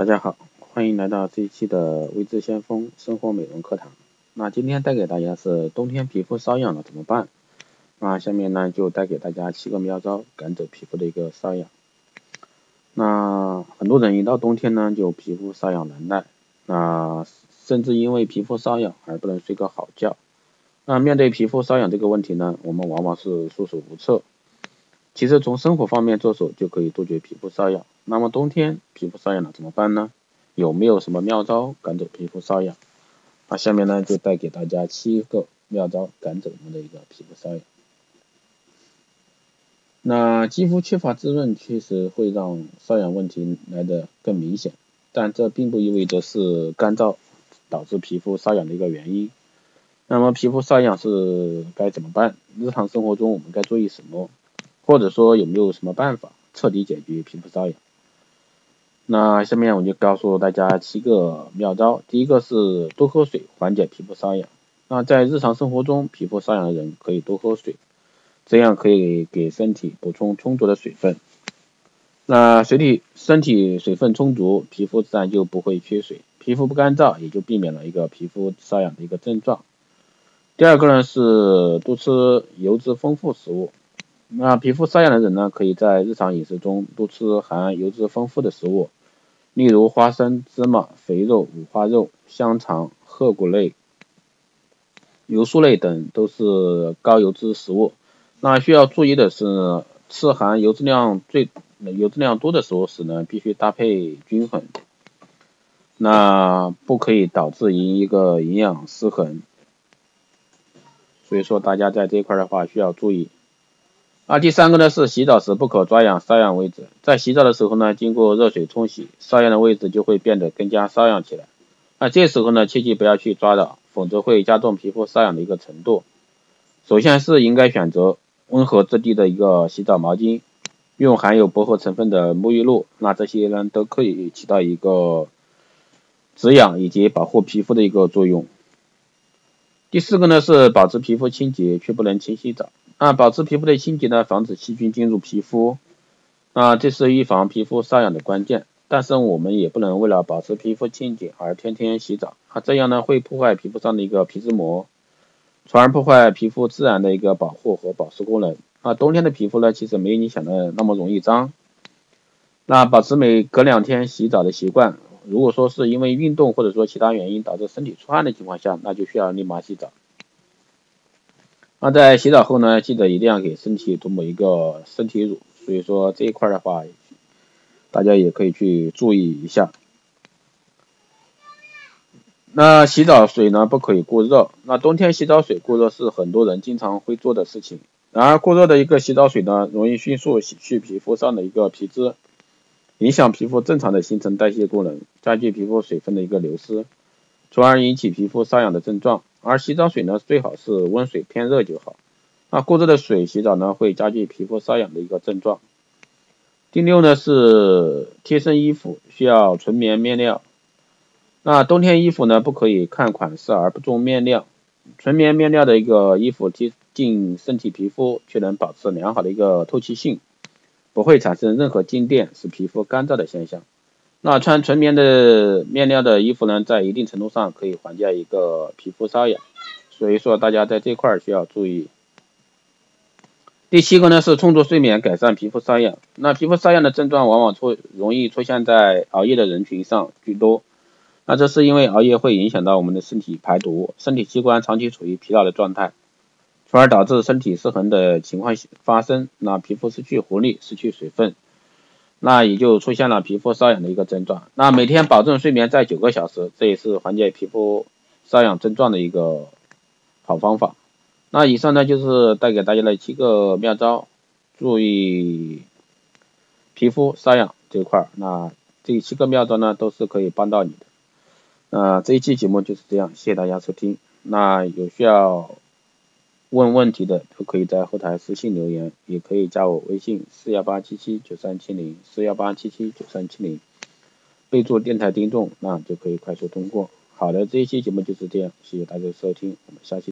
大家好，欢迎来到这一期的微知先锋生活美容课堂。那今天带给大家是冬天皮肤瘙痒了怎么办？那下面呢就带给大家七个妙招，赶走皮肤的一个瘙痒。那很多人一到冬天呢就皮肤瘙痒难耐，那甚至因为皮肤瘙痒而不能睡个好觉。那面对皮肤瘙痒这个问题呢，我们往往是束手无策。其实从生活方面着手就可以杜绝皮肤瘙痒。那么冬天皮肤瘙痒了怎么办呢？有没有什么妙招赶走皮肤瘙痒？那下面呢就带给大家七个妙招赶走我们的一个皮肤瘙痒。那肌肤缺乏滋润确实会让瘙痒问题来的更明显，但这并不意味着是干燥导致皮肤瘙痒的一个原因。那么皮肤瘙痒是该怎么办？日常生活中我们该注意什么？或者说有没有什么办法彻底解决皮肤瘙痒？那下面我就告诉大家七个妙招。第一个是多喝水，缓解皮肤瘙痒。那在日常生活中，皮肤瘙痒的人可以多喝水，这样可以给身体补充充足的水分。那水体身体水分充足，皮肤自然就不会缺水，皮肤不干燥，也就避免了一个皮肤瘙痒的一个症状。第二个呢是多吃油脂丰富食物。那皮肤瘙痒的人呢，可以在日常饮食中多吃含油脂丰富的食物。例如花生、芝麻、肥肉、五花肉、香肠、褐骨类、油酥类等都是高油脂食物。那需要注意的是，吃含油脂量最油脂量多的食物时呢，必须搭配均衡，那不可以导致一个营养失衡。所以说，大家在这一块的话需要注意。那第三个呢是洗澡时不可抓痒瘙痒位置，在洗澡的时候呢，经过热水冲洗，瘙痒的位置就会变得更加瘙痒起来。那这时候呢，切记不要去抓挠，否则会加重皮肤瘙痒的一个程度。首先是应该选择温和质地的一个洗澡毛巾，用含有薄荷成分的沐浴露，那这些呢都可以起到一个止痒以及保护皮肤的一个作用。第四个呢是保持皮肤清洁，却不能勤洗澡。啊保持皮肤的清洁呢，防止细菌进入皮肤，啊这是预防皮肤瘙痒的关键。但是我们也不能为了保持皮肤清洁而天天洗澡，啊，这样呢会破坏皮肤上的一个皮脂膜，从而破坏皮肤自然的一个保护和保湿功能。啊，冬天的皮肤呢，其实没你想的那么容易脏。那保持每隔两天洗澡的习惯，如果说是因为运动或者说其他原因导致身体出汗的情况下，那就需要立马洗澡。那在洗澡后呢，记得一定要给身体涂抹一个身体乳，所以说这一块的话，大家也可以去注意一下。那洗澡水呢，不可以过热。那冬天洗澡水过热是很多人经常会做的事情。然而过热的一个洗澡水呢，容易迅速洗去皮肤上的一个皮脂，影响皮肤正常的新陈代谢功能，加剧皮肤水分的一个流失，从而引起皮肤瘙痒的症状。而洗澡水呢，最好是温水偏热就好。那过热的水洗澡呢，会加剧皮肤瘙痒的一个症状。第六呢是贴身衣服需要纯棉面料。那冬天衣服呢，不可以看款式而不重面料。纯棉面料的一个衣服贴近身体皮肤，却能保持良好的一个透气性，不会产生任何静电，使皮肤干燥的现象。那穿纯棉的面料的衣服呢，在一定程度上可以缓解一个皮肤瘙痒，所以说大家在这块需要注意。第七个呢是充足睡眠改善皮肤瘙痒。那皮肤瘙痒的症状往往出容易出现在熬夜的人群上居多。那这是因为熬夜会影响到我们的身体排毒，身体器官长期处于疲劳的状态，从而导致身体失衡的情况发生。那皮肤失去活力，失去水分。那也就出现了皮肤瘙痒的一个症状。那每天保证睡眠在九个小时，这也是缓解皮肤瘙痒症状的一个好方法。那以上呢就是带给大家的七个妙招，注意皮肤瘙痒这一块。那这七个妙招呢都是可以帮到你的。那这一期节目就是这样，谢谢大家收听。那有需要。问问题的都可以在后台私信留言，也可以加我微信四幺八七七九三七零四幺八七七九三七零，备注电台听众，那就可以快速通过。好的，这一期节目就是这样，谢谢大家收听，我们下期。